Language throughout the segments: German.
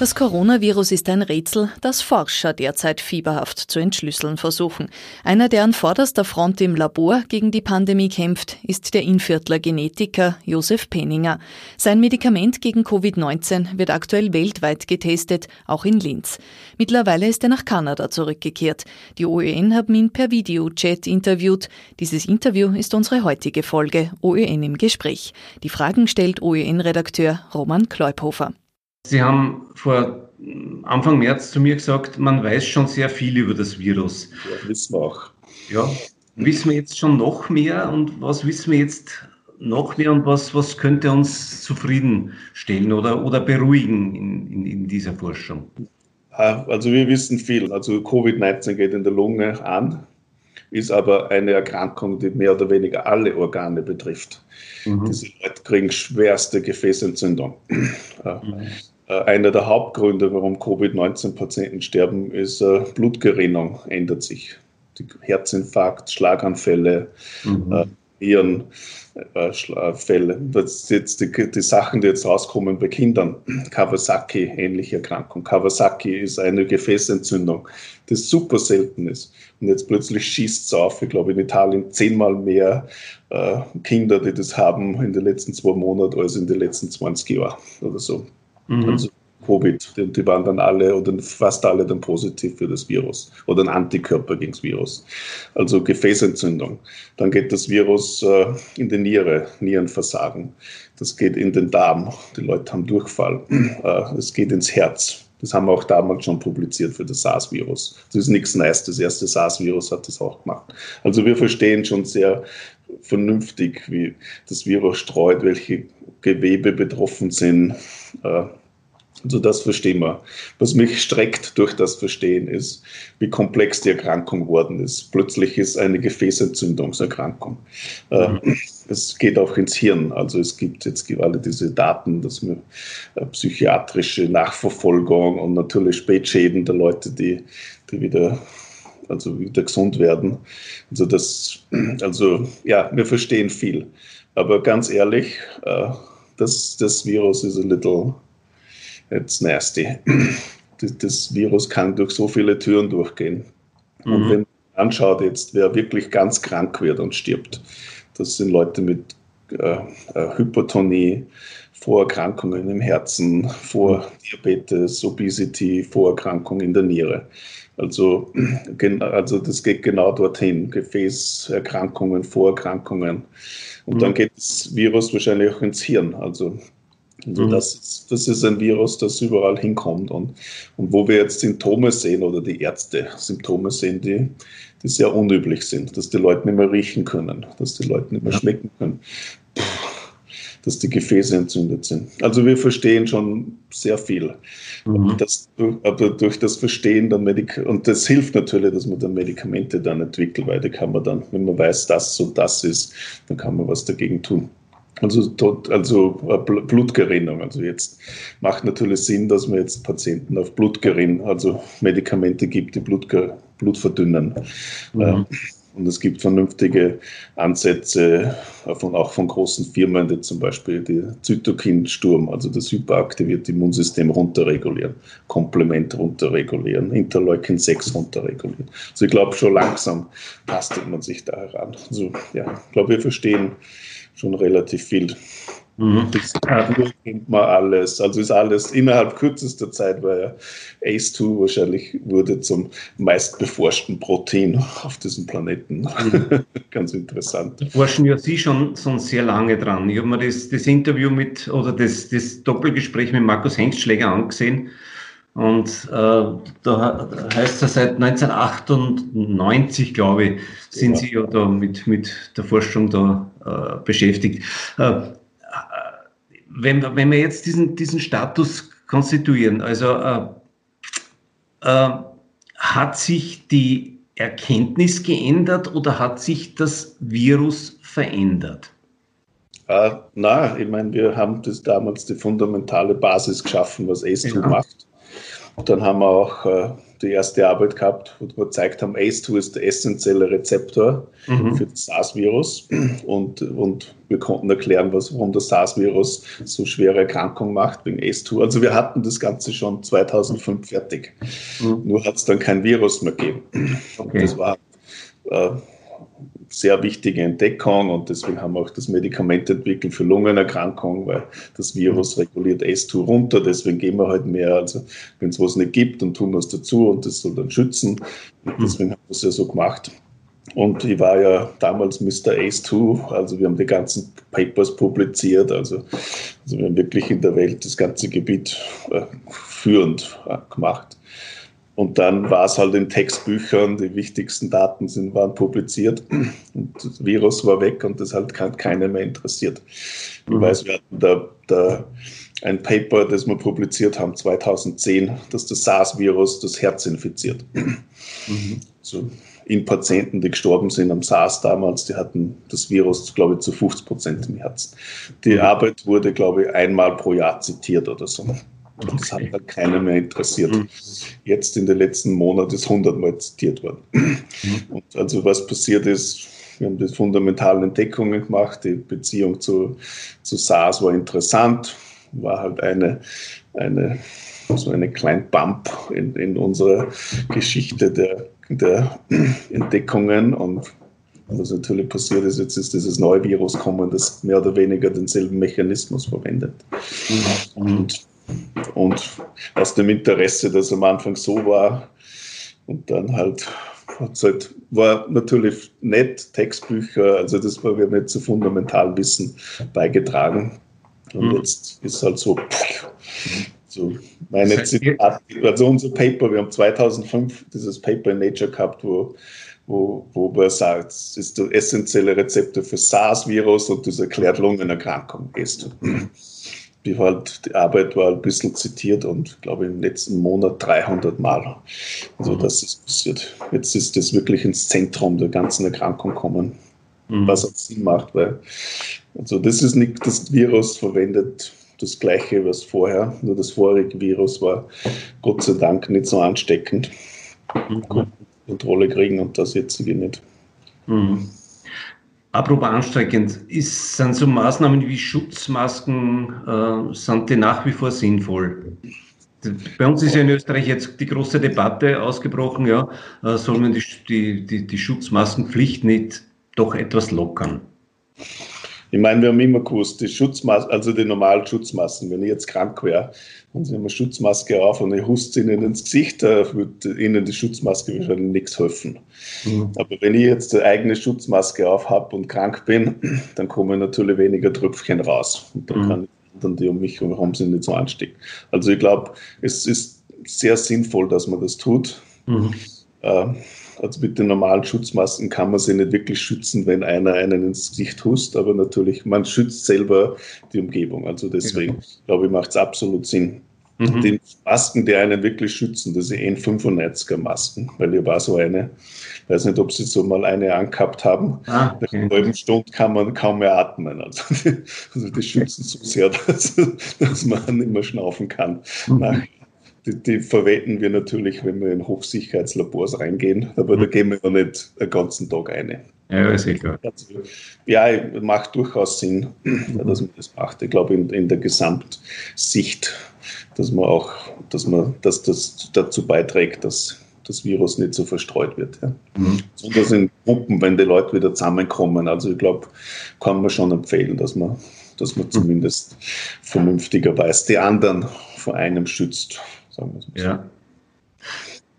Das Coronavirus ist ein Rätsel, das Forscher derzeit fieberhaft zu entschlüsseln versuchen. Einer, der an vorderster Front im Labor gegen die Pandemie kämpft, ist der Inviertler Genetiker Josef Penninger. Sein Medikament gegen Covid-19 wird aktuell weltweit getestet, auch in Linz. Mittlerweile ist er nach Kanada zurückgekehrt. Die OÖN haben ihn per Videochat interviewt. Dieses Interview ist unsere heutige Folge OÖN im Gespräch. Die Fragen stellt OÖN-Redakteur Roman Kleuphofer. Sie haben vor Anfang März zu mir gesagt, man weiß schon sehr viel über das Virus. Ja, wissen wir auch. Ja, wissen wir jetzt schon noch mehr und was wissen wir jetzt noch mehr und was, was könnte uns zufriedenstellen oder, oder beruhigen in, in, in dieser Forschung? Also wir wissen viel. Also Covid-19 geht in der Lunge an, ist aber eine Erkrankung, die mehr oder weniger alle Organe betrifft. Mhm. Diese Leute kriegen schwerste Gefäßentzündung. Mhm. Äh, einer der Hauptgründe, warum Covid-19-Patienten sterben, ist äh, Blutgerinnung ändert sich. Die Herzinfarkt, Schlaganfälle, mhm. äh, Nierenfälle. Das sind jetzt die, die, Sachen, die jetzt rauskommen bei Kindern. Kawasaki, ähnliche Erkrankung. Kawasaki ist eine Gefäßentzündung, die super selten ist. Und jetzt plötzlich schießt es auf. Ich glaube, in Italien zehnmal mehr äh, Kinder, die das haben in den letzten zwei Monaten als in den letzten 20 Jahren oder so. Mhm. Also Covid, die, waren dann alle oder fast alle dann positiv für das Virus oder ein Antikörper gegen das Virus. Also Gefäßentzündung. Dann geht das Virus äh, in die Niere, Nierenversagen. Das geht in den Darm. Die Leute haben Durchfall. Äh, es geht ins Herz. Das haben wir auch damals schon publiziert für das SARS-Virus. Das ist nichts Neues. Das erste SARS-Virus hat das auch gemacht. Also wir verstehen schon sehr vernünftig, wie das Virus streut, welche Gewebe betroffen sind. Also das verstehen wir. Was mich streckt durch das Verstehen ist, wie komplex die Erkrankung geworden ist. Plötzlich ist eine Gefäßentzündungserkrankung. Äh, mhm. Es geht auch ins Hirn. Also es gibt jetzt alle diese Daten, dass man äh, psychiatrische Nachverfolgung und natürlich Spätschäden der Leute, die, die wieder also wieder gesund werden. Also das, also ja, wir verstehen viel. Aber ganz ehrlich, äh, das, das Virus ist ein little It's nasty. Das, das, Virus kann durch so viele Türen durchgehen. Mhm. Und wenn man anschaut jetzt, wer wirklich ganz krank wird und stirbt, das sind Leute mit äh, äh Hypertonie, Vorerkrankungen im Herzen, vor Diabetes, Obesity, Vorerkrankungen in der Niere. Also, also das geht genau dorthin. Gefäßerkrankungen, Vorerkrankungen. Und mhm. dann geht das Virus wahrscheinlich auch ins Hirn. Also also mhm. das, ist, das ist ein Virus, das überall hinkommt. Und, und wo wir jetzt Symptome sehen oder die Ärzte Symptome sehen, die, die sehr unüblich sind, dass die Leute nicht mehr riechen können, dass die Leute nicht mehr ja. schmecken können, dass die Gefäße entzündet sind. Also wir verstehen schon sehr viel. Mhm. Das, aber durch das Verstehen dann Medik und das hilft natürlich, dass man dann Medikamente dann entwickelt, weil da kann man dann, wenn man weiß, dass so das ist, dann kann man was dagegen tun. Also, also äh, Blutgerinnung. Also jetzt macht natürlich Sinn, dass man jetzt Patienten auf Blutgerinn, also Medikamente gibt, die Blut, Blut verdünnen. Mhm. Äh, und es gibt vernünftige Ansätze von, auch von großen Firmen, die zum Beispiel die Zytokinsturm, also das hyperaktivierte Immunsystem runterregulieren, Komplement runterregulieren, Interleukin 6 runterregulieren. Also ich glaube, schon langsam tastet man sich da heran. Also ja, ich glaube, wir verstehen schon relativ viel. Mhm. Das kennt man alles. Also ist alles innerhalb kürzester Zeit, weil ja ACE2 wahrscheinlich wurde zum meistbeforschten Protein auf diesem Planeten. Mhm. Ganz interessant. Forschen ja Sie schon, schon sehr lange dran. Ich habe mir das, das Interview mit oder das, das Doppelgespräch mit Markus Hengstschläger angesehen. Und äh, da heißt es seit 1998, glaube ich, sind ja. Sie ja da mit, mit der Forschung da äh, beschäftigt. Äh, wenn, wenn wir jetzt diesen, diesen Status konstituieren, also äh, äh, hat sich die Erkenntnis geändert oder hat sich das Virus verändert? Äh, na, ich meine, wir haben das damals die fundamentale Basis geschaffen, was ACE2 ja. macht. Dann haben wir auch äh, die erste Arbeit gehabt, wo wir gezeigt haben, ACE2 ist der essentielle Rezeptor mhm. für das SARS-Virus und, und wir konnten erklären, was, warum das SARS-Virus so schwere Erkrankungen macht wegen ACE2. Also wir hatten das Ganze schon 2005 fertig. Mhm. Nur hat es dann kein Virus mehr gegeben. Okay. Das war äh, sehr wichtige Entdeckung und deswegen haben wir auch das Medikament entwickelt für Lungenerkrankungen, weil das Virus reguliert S2 runter, deswegen gehen wir halt mehr. Also wenn es was nicht gibt, dann tun wir es dazu und das soll dann schützen. Und deswegen haben wir es ja so gemacht. Und ich war ja damals Mr. Ace2, also wir haben die ganzen Papers publiziert, also, also wir haben wirklich in der Welt das ganze Gebiet äh, führend äh, gemacht. Und dann war es halt in Textbüchern, die wichtigsten Daten sind, waren publiziert und das Virus war weg und das hat keiner mehr interessiert. Ich mhm. weiß, wir hatten da, da ein Paper, das wir publiziert haben 2010, dass das SARS-Virus das Herz infiziert. Mhm. So in Patienten, die gestorben sind am SARS damals, die hatten das Virus, glaube ich, zu 50 Prozent im Herzen. Die mhm. Arbeit wurde, glaube ich, einmal pro Jahr zitiert oder so. Okay. Das hat dann keiner mehr interessiert. Mhm. Jetzt in den letzten Monaten ist hundertmal zitiert worden. Mhm. Und also was passiert ist, wir haben die fundamentalen Entdeckungen gemacht. Die Beziehung zu, zu SARS war interessant, war halt eine, eine so eine kleine Bump in, in unserer Geschichte der, der Entdeckungen und was natürlich passiert ist, jetzt ist dieses neue Virus kommen, das mehr oder weniger denselben Mechanismus verwendet. Mhm. Und und aus dem Interesse, das am Anfang so war und dann halt, halt war natürlich nett, Textbücher, also das war wir nicht zu so fundamental Wissen beigetragen. Und mhm. jetzt ist halt so, so meine Zitate, also unser Paper, wir haben 2005 dieses Paper in Nature gehabt, wo wo, wo man sagt, es ist der essentielle Rezeptor für SARS-Virus und das erklärt Lungenerkrankung. Ist die, halt, die Arbeit war ein bisschen zitiert und glaube im letzten Monat 300 Mal. Also mhm. das ist passiert. Jetzt ist das wirklich ins Zentrum der ganzen Erkrankung kommen, mhm. was auch Sinn macht, weil also das ist nicht das Virus verwendet das gleiche, was vorher, nur das vorige Virus war Gott sei Dank nicht so ansteckend. Mhm. Kontrolle kriegen und das jetzige nicht. Mhm. Apropos anstrengend, ist, sind so Maßnahmen wie Schutzmasken, äh, sind die nach wie vor sinnvoll? Bei uns ist ja in Österreich jetzt die große Debatte ausgebrochen, ja, äh, soll man die, die, die, die Schutzmaskenpflicht nicht doch etwas lockern? Ich meine, wir haben immer gewusst, die Schutzmasken, also die normalen Schutzmasken, wenn ich jetzt krank wäre sie haben eine Schutzmaske auf und ich huste ihnen ins Gesicht, da würde ihnen die Schutzmaske wahrscheinlich nichts helfen. Mhm. Aber wenn ich jetzt eine eigene Schutzmaske auf habe und krank bin, dann kommen natürlich weniger Tröpfchen raus. Und dann mhm. kann ich dann die um mich herum sind nicht so anstecken. Also ich glaube, es ist sehr sinnvoll, dass man das tut. Mhm. Äh, also mit den normalen Schutzmasken kann man sich nicht wirklich schützen, wenn einer einen ins Gesicht hust, aber natürlich, man schützt selber die Umgebung. Also deswegen, ja. glaube ich, macht es absolut Sinn. Mhm. Die Masken, die einen wirklich schützen, das sind N95er Masken, weil hier war so eine, ich weiß nicht, ob Sie so mal eine angehabt haben. Ah, okay. Nach einer halben Stunde kann man kaum mehr atmen. Also die, also die schützen so sehr, dass, dass man nicht mehr schnaufen kann. Mhm die, die, verwenden wir natürlich, wenn wir in Hochsicherheitslabors reingehen, aber mhm. da gehen wir ja nicht den ganzen Tag rein. Ja, ist eh klar. Ja, macht durchaus Sinn, mhm. dass man das macht. Ich glaube, in, in, der Gesamtsicht, dass man auch, dass man, dass das dazu beiträgt, dass das Virus nicht so verstreut wird. Ja. Mhm. Besonders in Gruppen, wenn die Leute wieder zusammenkommen. Also ich glaube, kann man schon empfehlen, dass man, dass man mhm. zumindest vernünftigerweise die anderen vor einem schützt sagen wir es Ja.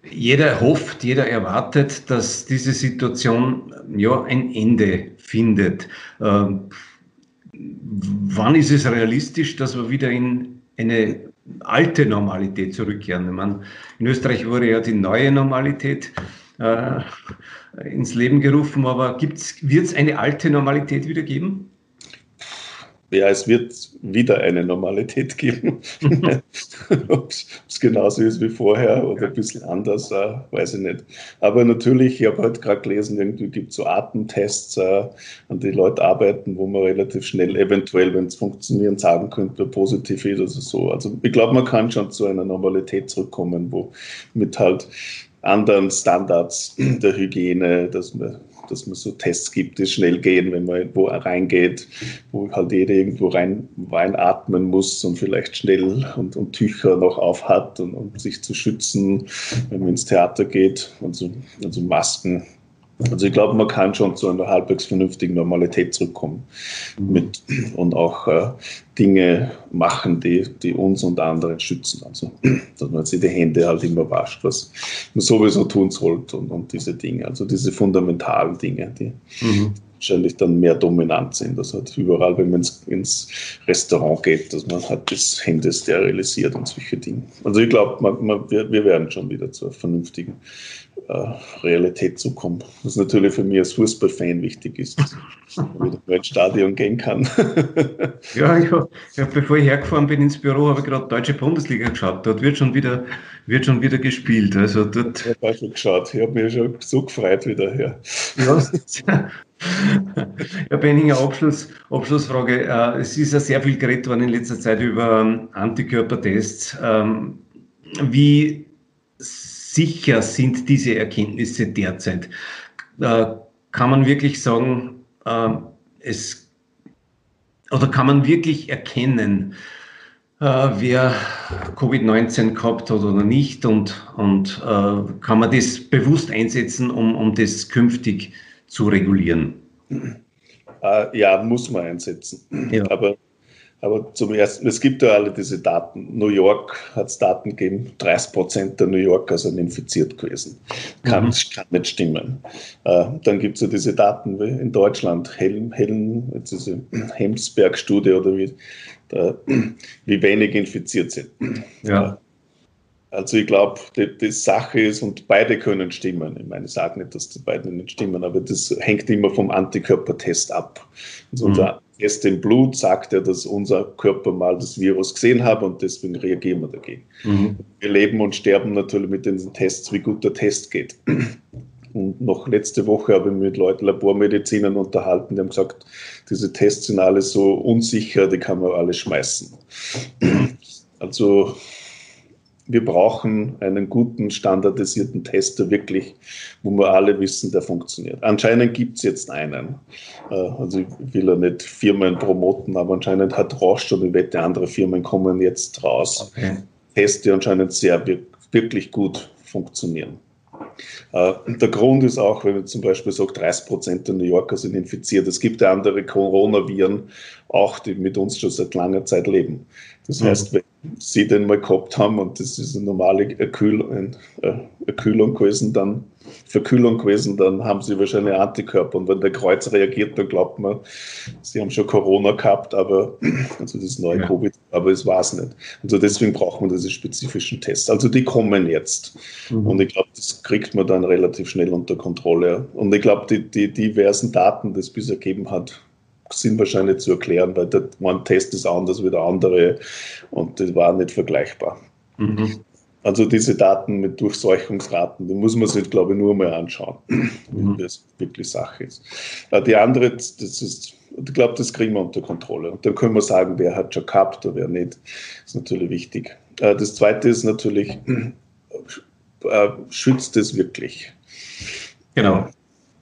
Jeder hofft, jeder erwartet, dass diese Situation ja ein Ende findet. Ähm, wann ist es realistisch, dass wir wieder in eine alte Normalität zurückkehren? Meine, in Österreich wurde ja die neue Normalität äh, ins Leben gerufen, aber wird es eine alte Normalität wieder geben? Ja, es wird wieder eine Normalität geben. Ob es genauso ist wie vorher oder ein bisschen anders, äh, weiß ich nicht. Aber natürlich, ich habe heute gerade gelesen, irgendwie gibt es so Atemtests, äh, an die Leute arbeiten, wo man relativ schnell eventuell, wenn es funktionieren, sagen könnte, wer positiv ist oder so. Also ich glaube, man kann schon zu einer Normalität zurückkommen, wo mit halt anderen Standards der Hygiene, dass man dass man so Tests gibt, die schnell gehen, wenn man irgendwo reingeht, wo halt jeder irgendwo rein, reinatmen muss und vielleicht schnell und, und Tücher noch auf hat, und, um sich zu schützen, wenn man ins Theater geht, also, also Masken also ich glaube, man kann schon zu einer halbwegs vernünftigen Normalität zurückkommen mhm. mit, und auch äh, Dinge machen, die, die uns und anderen schützen. Also dass man sich die Hände halt immer wascht, was man sowieso tun sollte und, und diese Dinge, also diese fundamentalen Dinge, die mhm. wahrscheinlich dann mehr dominant sind. Das hat überall, wenn man ins, ins, Restaurant geht, dass man halt das Hände sterilisiert und solche Dinge. Also ich glaube, wir, wir werden schon wieder zu einer vernünftigen äh, Realität zukommen. Was natürlich für mich als Fußballfan wichtig ist, dass ich wieder ins Stadion gehen kann. ja, ja, ja, bevor ich hergefahren bin ins Büro, habe ich gerade Deutsche Bundesliga geschaut. Dort wird schon wieder, wird schon wieder gespielt. Also dort ich habe schon geschaut. Ich habe mich schon so gefreut wieder. Ja, ja. ja Benninger, Abschluss, Abschlussfrage. Äh, es ist ja sehr viel geredet worden in letzter Zeit über ähm, Antikörpertests. Ähm, wie sicher sind diese Erkenntnisse derzeit? Äh, kann man wirklich sagen, äh, es oder kann man wirklich erkennen, äh, wer Covid-19 gehabt hat oder nicht und, und äh, kann man das bewusst einsetzen, um, um das künftig zu regulieren? Äh, ja, muss man einsetzen. Ja. Aber aber zum ersten, es gibt ja alle diese Daten. New York hat es Daten gegeben, 30 Prozent der New Yorker sind infiziert gewesen. Kann, mhm. kann nicht stimmen. Äh, dann gibt es ja diese Daten wie in Deutschland, Helm, Helm, jetzt diese Hemsberg-Studie oder wie, da, wie wenig infiziert sind. Ja. Äh, also ich glaube, die, die, Sache ist, und beide können stimmen. Ich meine, ich sage nicht, dass die beiden nicht stimmen, aber das hängt immer vom Antikörpertest ab. Also mhm. unser Test im Blut sagt ja, dass unser Körper mal das Virus gesehen hat und deswegen reagieren wir dagegen. Mhm. Wir leben und sterben natürlich mit den Tests, wie gut der Test geht. Und noch letzte Woche habe ich mich mit Leuten, Labormedizinern unterhalten, die haben gesagt, diese Tests sind alle so unsicher, die kann man alle schmeißen. Also wir brauchen einen guten, standardisierten Tester wirklich, wo wir alle wissen, der funktioniert. Anscheinend gibt es jetzt einen. Äh, also ich will ja nicht Firmen promoten, aber anscheinend hat Roche und ich wette, andere Firmen kommen jetzt raus. Okay. Tests, die anscheinend sehr wirklich gut funktionieren. Äh, der Grund ist auch, wenn man zum Beispiel sagt, 30 Prozent der New Yorker sind infiziert. Es gibt ja andere Coronaviren, auch die mit uns schon seit langer Zeit leben. Das mhm. heißt, wenn sie den mal gehabt haben und das ist eine normale Erkühl Erkühlung gewesen, dann Verkühlung gewesen, dann haben sie wahrscheinlich Antikörper. Und wenn der Kreuz reagiert, dann glaubt man, sie haben schon Corona gehabt, aber also das neue ja. Covid, aber es war es nicht. Also deswegen braucht man diese spezifischen Tests. Also die kommen jetzt. Mhm. Und ich glaube, das kriegt man dann relativ schnell unter Kontrolle. Und ich glaube, die, die diversen Daten, die es bisher gegeben hat, sind wahrscheinlich zu erklären, weil der ein Test ist anders wie der andere und das war nicht vergleichbar. Mhm. Also diese Daten mit Durchseuchungsraten, die muss man sich, glaube ich, nur mal anschauen, mhm. wie das wirklich Sache ist. Äh, die andere, das ist, ich glaube, das kriegen wir unter Kontrolle. Und dann können wir sagen, wer hat schon gehabt oder wer nicht. Das ist natürlich wichtig. Äh, das zweite ist natürlich, äh, schützt es wirklich? Genau.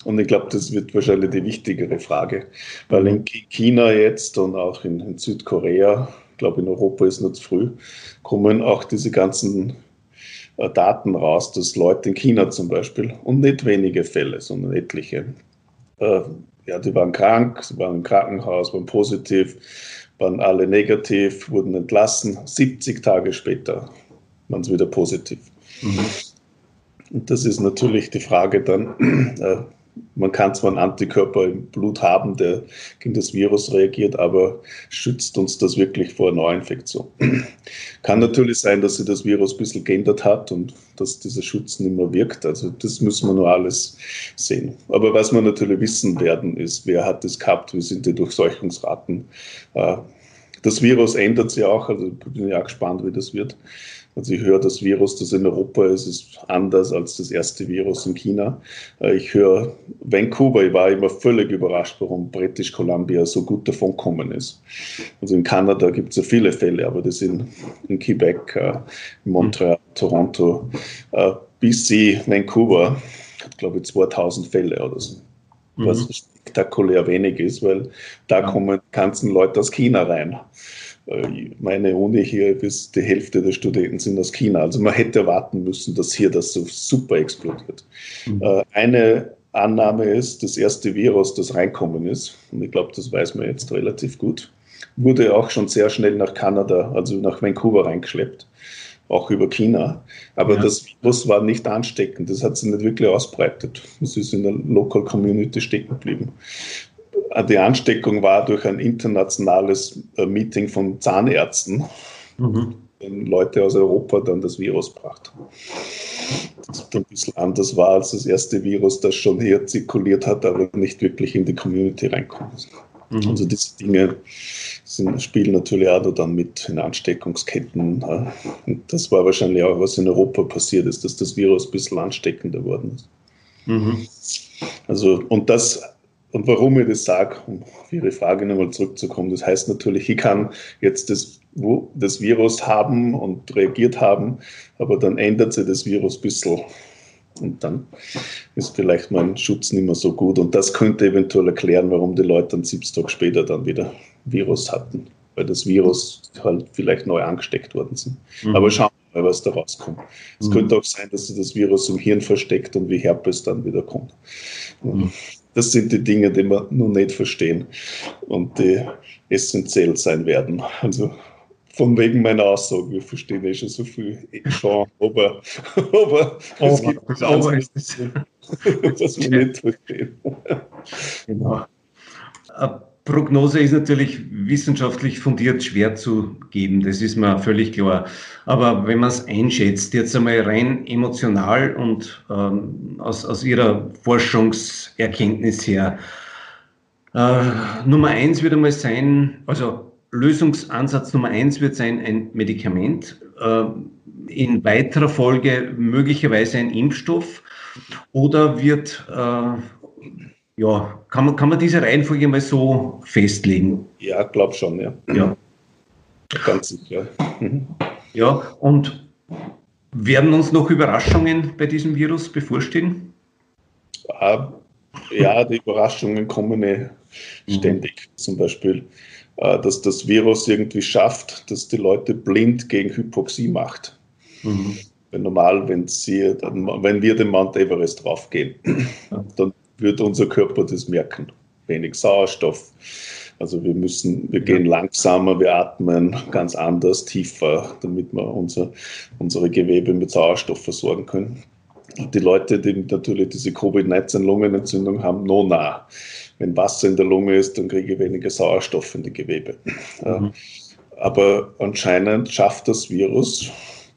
Und ich glaube, das wird wahrscheinlich die wichtigere Frage, weil in China jetzt und auch in, in Südkorea, ich glaube in Europa ist noch zu früh, kommen auch diese ganzen äh, Daten raus, dass Leute in China zum Beispiel, und nicht wenige Fälle, sondern etliche, äh, ja, die waren krank, sie waren im Krankenhaus, waren positiv, waren alle negativ, wurden entlassen. 70 Tage später waren sie wieder positiv. Mhm. Und das ist natürlich die Frage dann, äh, man kann zwar einen Antikörper im Blut haben, der gegen das Virus reagiert, aber schützt uns das wirklich vor Neuinfektion? kann natürlich sein, dass sich das Virus ein bisschen geändert hat und dass dieser Schutz nicht mehr wirkt. Also das müssen wir nur alles sehen. Aber was wir natürlich wissen werden, ist, wer hat es gehabt, wie sind die Durchseuchungsraten. Äh, das Virus ändert sich auch, also bin ich auch gespannt, wie das wird. Also ich höre, das Virus, das in Europa ist, ist anders als das erste Virus in China. Äh, ich höre Vancouver, ich war immer völlig überrascht, warum British Columbia so gut davon gekommen ist. Also in Kanada gibt es ja viele Fälle, aber das sind in Quebec, äh, in Montreal, Toronto, äh, BC, Vancouver hat glaube ich 2000 Fälle oder so. Was mhm. spektakulär wenig ist, weil da kommen die ganzen Leute aus China rein. Äh, meine Uni hier, bis die Hälfte der Studenten sind aus China. Also man hätte erwarten müssen, dass hier das so super explodiert. Mhm. Äh, eine Annahme ist, das erste Virus, das reinkommen ist, und ich glaube, das weiß man jetzt relativ gut, wurde auch schon sehr schnell nach Kanada, also nach Vancouver reingeschleppt, auch über China. Aber ja. das Virus war nicht ansteckend, das hat sich nicht wirklich ausbreitet. Es ist in der Local Community stecken geblieben die Ansteckung war durch ein internationales äh, Meeting von Zahnärzten, mhm. wenn Leute aus Europa dann das Virus brachten. Das ein bisschen anders war als das erste Virus, das schon hier zirkuliert hat, aber nicht wirklich in die Community reinkommt. Mhm. Also diese Dinge sind, spielen natürlich auch dann mit in Ansteckungsketten. Und das war wahrscheinlich auch, was in Europa passiert ist, dass das Virus ein bisschen ansteckender worden ist. Mhm. Also, und das und warum ich das sage, um auf Ihre Frage nochmal zurückzukommen, das heißt natürlich, ich kann jetzt das, das Virus haben und reagiert haben, aber dann ändert sich das Virus ein bisschen. Und dann ist vielleicht mein Schutz nicht mehr so gut. Und das könnte eventuell erklären, warum die Leute dann sieben Tage später dann wieder Virus hatten. Weil das Virus halt vielleicht neu angesteckt worden sind. Mhm. Aber schauen wir mal, was da rauskommt. Es mhm. könnte auch sein, dass sich das Virus im Hirn versteckt und wie Herpes dann wieder kommt. Mhm. Das sind die Dinge, die wir noch nicht verstehen und die essentiell sein werden. Also von wegen meiner Aussage, wir verstehen eh schon so viel schon, aber, aber es gibt aber ist das, was wir nicht verstehen. Genau. Prognose ist natürlich wissenschaftlich fundiert schwer zu geben, das ist mir völlig klar. Aber wenn man es einschätzt, jetzt einmal rein emotional und ähm, aus, aus Ihrer Forschungserkenntnis her, äh, Nummer eins würde mal sein, also Lösungsansatz Nummer eins wird sein ein Medikament, äh, in weiterer Folge möglicherweise ein Impfstoff oder wird äh, ja, kann man, kann man diese Reihenfolge mal so festlegen? Ja, glaube schon, ja. Ja. Ganz sicher. Mhm. Ja, und werden uns noch Überraschungen bei diesem Virus bevorstehen? Ah, ja, die Überraschungen kommen eh mhm. ständig. Zum Beispiel, äh, dass das Virus irgendwie schafft, dass die Leute blind gegen Hypoxie macht. Mhm. Weil normal, wenn, sie, wenn wir den Mount Everest draufgehen, dann wird unser Körper das merken. Wenig Sauerstoff. Also wir müssen, wir gehen langsamer, wir atmen ganz anders, tiefer, damit wir unser, unsere Gewebe mit Sauerstoff versorgen können. Die Leute, die natürlich diese Covid-19-Lungenentzündung haben, no nah. Wenn Wasser in der Lunge ist, dann kriege ich weniger Sauerstoff in die Gewebe. Mhm. Aber anscheinend schafft das Virus,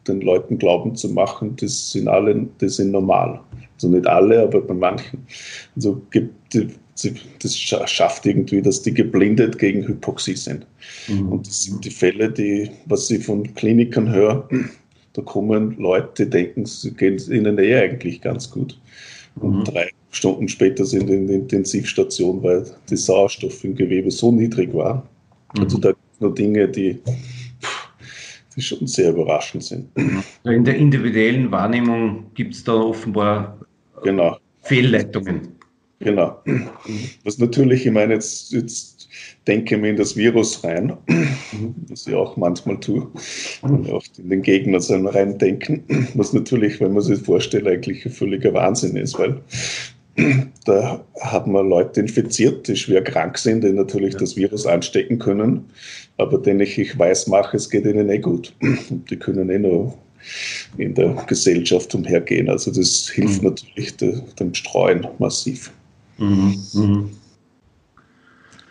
den Leuten glauben zu machen, das sind alle, das sind normal. Also nicht alle, aber bei manchen. Also gibt das schafft irgendwie, dass die geblindet gegen Hypoxie sind. Mhm. Und das sind die Fälle, die, was ich von Klinikern höre, da kommen Leute, die denken, es geht ihnen eh eigentlich ganz gut. Und mhm. drei Stunden später sind in der Intensivstation, weil der Sauerstoff im Gewebe so niedrig war. Mhm. Also da gibt es nur Dinge, die die schon sehr überraschend sind. In der individuellen Wahrnehmung gibt es da offenbar genau. Fehlleitungen. Genau. Was natürlich, ich meine, jetzt, jetzt denke mir in das Virus rein, was ich auch manchmal tue, und auch in den Gegner rein denken, was natürlich, wenn man sich vorstellt, eigentlich ein völliger Wahnsinn ist, weil da haben wir Leute infiziert, die schwer krank sind, die natürlich ja. das Virus anstecken können, aber denen ich, ich weiß mache, es geht ihnen eh gut. Und die können eh nur in der Gesellschaft umhergehen. Also das hilft mhm. natürlich de, dem Streuen massiv. Mhm. Mhm.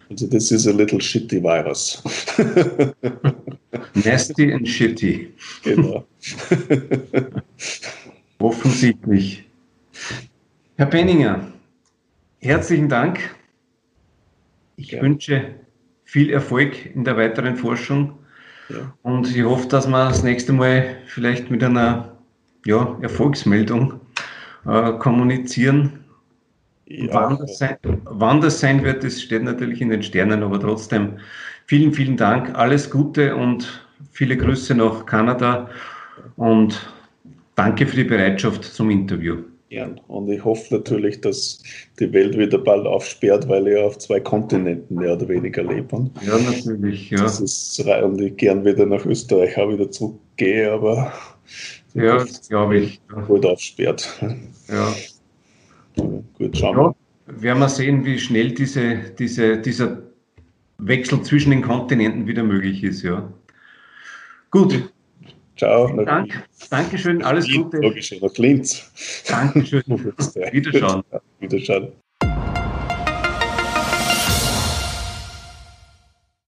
Also das ist a little shitty virus. Nasty and shitty. Genau. Offensichtlich. Herr Penninger, herzlichen Dank. Ich ja. wünsche viel Erfolg in der weiteren Forschung ja. und ich hoffe, dass wir das nächste Mal vielleicht mit einer ja, Erfolgsmeldung äh, kommunizieren. Wann, das sein, wann das sein wird, das steht natürlich in den Sternen, aber trotzdem vielen, vielen Dank, alles Gute und viele Grüße nach Kanada und danke für die Bereitschaft zum Interview. Ja, und ich hoffe natürlich, dass die Welt wieder bald aufsperrt, weil ich auf zwei Kontinenten mehr oder weniger lebe. Ja, natürlich, ja. Das ist, und ich gern wieder nach Österreich auch wieder zurückgehe, aber ja, glaube ich. Gut aufsperrt. Ja. Gut, schauen wir. Ja, werden wir sehen, wie schnell diese, diese, dieser Wechsel zwischen den Kontinenten wieder möglich ist. Ja. Gut. Ciao. Dank, Dankeschön, alles Gute. Dankeschön, nach Linz. Dankeschön. Wiederschauen. Wiederschauen.